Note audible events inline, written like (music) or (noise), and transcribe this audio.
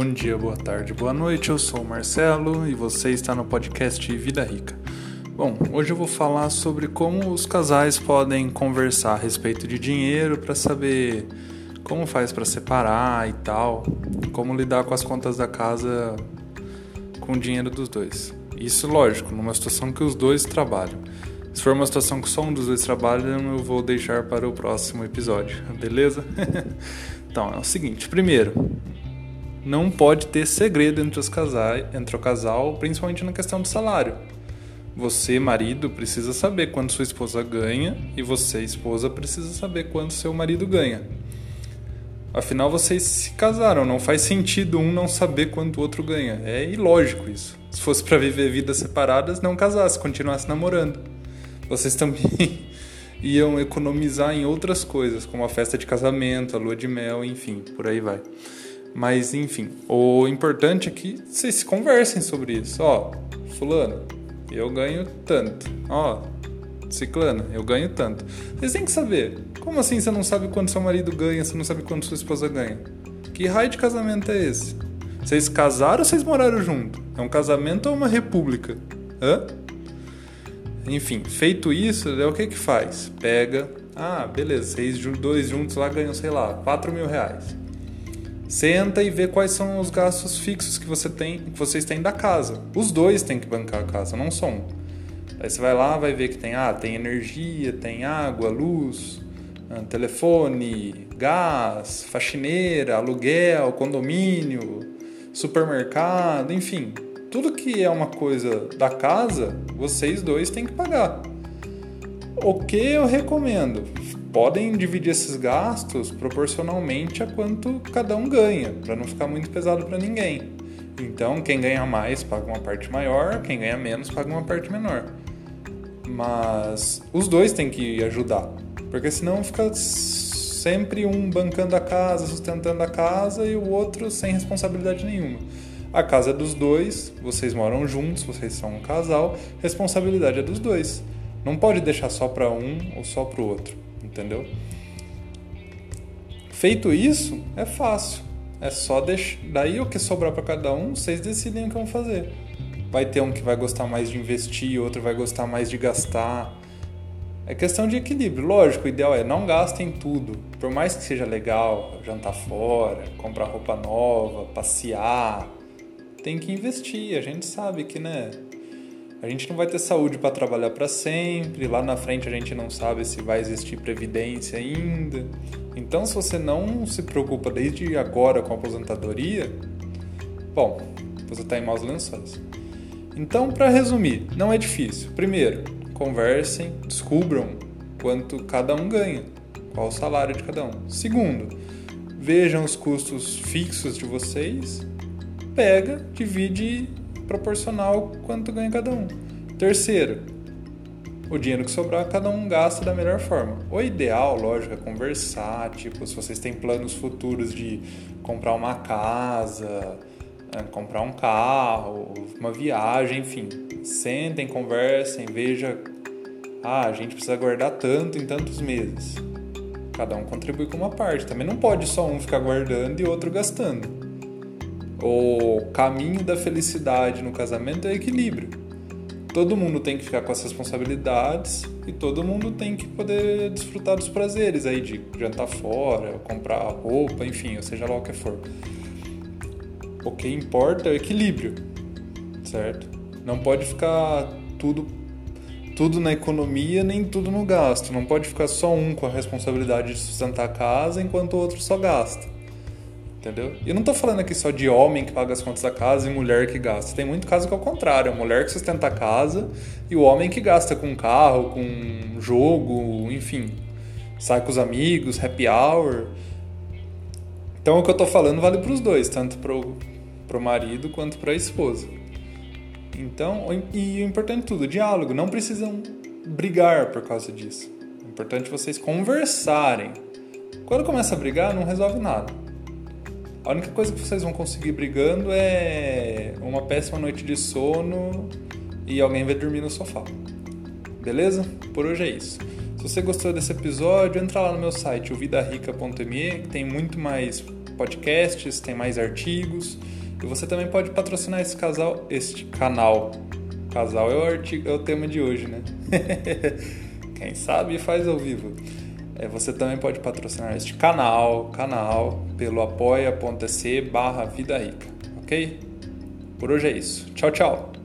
Bom dia, boa tarde, boa noite. Eu sou o Marcelo e você está no podcast Vida Rica. Bom, hoje eu vou falar sobre como os casais podem conversar a respeito de dinheiro para saber como faz para separar e tal, como lidar com as contas da casa com o dinheiro dos dois. Isso, lógico, numa situação que os dois trabalham. Se for uma situação que só um dos dois trabalha, eu vou deixar para o próximo episódio, (laughs) beleza? (laughs) então, é o seguinte: primeiro, não pode ter segredo entre, os casais, entre o casal, principalmente na questão do salário. Você, marido, precisa saber quanto sua esposa ganha e você, esposa, precisa saber quanto seu marido ganha. Afinal, vocês se casaram, não faz sentido um não saber quanto o outro ganha. É ilógico isso. Se fosse para viver vidas separadas, não casasse, continuasse namorando. Vocês também (laughs) iam economizar em outras coisas, como a festa de casamento, a lua de mel, enfim, por aí vai. Mas enfim, o importante é que vocês se conversem sobre isso. Ó, fulano, eu ganho tanto. Ó, ciclano, eu ganho tanto. Vocês têm que saber. Como assim você não sabe quanto seu marido ganha, você não sabe quanto sua esposa ganha? Que raio de casamento é esse? Vocês casaram ou vocês moraram junto? É um casamento ou uma república? Hã? Enfim, feito isso, é o que que faz? Pega, ah, beleza, vocês dois juntos lá ganham, sei lá, 4 mil reais. Senta e vê quais são os gastos fixos que você tem, que vocês têm da casa. Os dois têm que bancar a casa, não só um. Aí você vai lá, vai ver que tem, ah, tem energia, tem água, luz, ah, telefone, gás, faxineira, aluguel, condomínio, supermercado, enfim, tudo que é uma coisa da casa, vocês dois têm que pagar. O que eu recomendo? Podem dividir esses gastos proporcionalmente a quanto cada um ganha, para não ficar muito pesado para ninguém. Então, quem ganha mais paga uma parte maior, quem ganha menos paga uma parte menor. Mas os dois têm que ajudar, porque senão fica sempre um bancando a casa, sustentando a casa e o outro sem responsabilidade nenhuma. A casa é dos dois, vocês moram juntos, vocês são um casal, responsabilidade é dos dois. Não pode deixar só para um ou só para o outro entendeu? Feito isso, é fácil. É só deixar. Daí o que sobrar para cada um, vocês decidem o que vão fazer. Vai ter um que vai gostar mais de investir, outro vai gostar mais de gastar. É questão de equilíbrio. Lógico, o ideal é não gastem tudo. Por mais que seja legal jantar fora, comprar roupa nova, passear, tem que investir. A gente sabe que, né? A gente não vai ter saúde para trabalhar para sempre, lá na frente a gente não sabe se vai existir previdência ainda. Então, se você não se preocupa desde agora com a aposentadoria, bom, você está em maus lençóis. Então, para resumir, não é difícil. Primeiro, conversem, descubram quanto cada um ganha, qual o salário de cada um. Segundo, vejam os custos fixos de vocês, pega, divide proporcional quanto ganha cada um. Terceiro, o dinheiro que sobrar, cada um gasta da melhor forma. O ideal, lógico, é conversar, tipo, se vocês têm planos futuros de comprar uma casa, é, comprar um carro, uma viagem, enfim. Sentem, conversem, veja, ah, a gente precisa guardar tanto em tantos meses. Cada um contribui com uma parte. Também não pode só um ficar guardando e outro gastando. O caminho da felicidade no casamento é equilíbrio. Todo mundo tem que ficar com as responsabilidades e todo mundo tem que poder desfrutar dos prazeres aí de jantar fora, comprar roupa, enfim, ou seja lá o que for. O que importa é o equilíbrio, certo? Não pode ficar tudo tudo na economia nem tudo no gasto. Não pode ficar só um com a responsabilidade de sustentar a casa enquanto o outro só gasta. Entendeu? E eu não tô falando aqui só de homem que paga as contas da casa e mulher que gasta. Tem muito caso que é o contrário. A mulher que sustenta a casa e o homem que gasta com carro, com jogo, enfim. Sai com os amigos, happy hour. Então o que eu tô falando vale para os dois, tanto pro, pro marido quanto para a esposa. Então, e o importante de tudo, diálogo. Não precisam brigar por causa disso. É importante vocês conversarem. Quando começa a brigar, não resolve nada. A única coisa que vocês vão conseguir brigando é uma péssima noite de sono e alguém vai dormir no sofá. Beleza? Por hoje é isso. Se você gostou desse episódio, entra lá no meu site, o vidarica.me, que tem muito mais podcasts, tem mais artigos. E você também pode patrocinar esse casal, este canal. Casal é o, artigo, é o tema de hoje, né? (laughs) Quem sabe faz ao vivo. É, você também pode patrocinar este canal, canal pelo apoia.se barra Vida Rica, ok? Por hoje é isso. Tchau, tchau!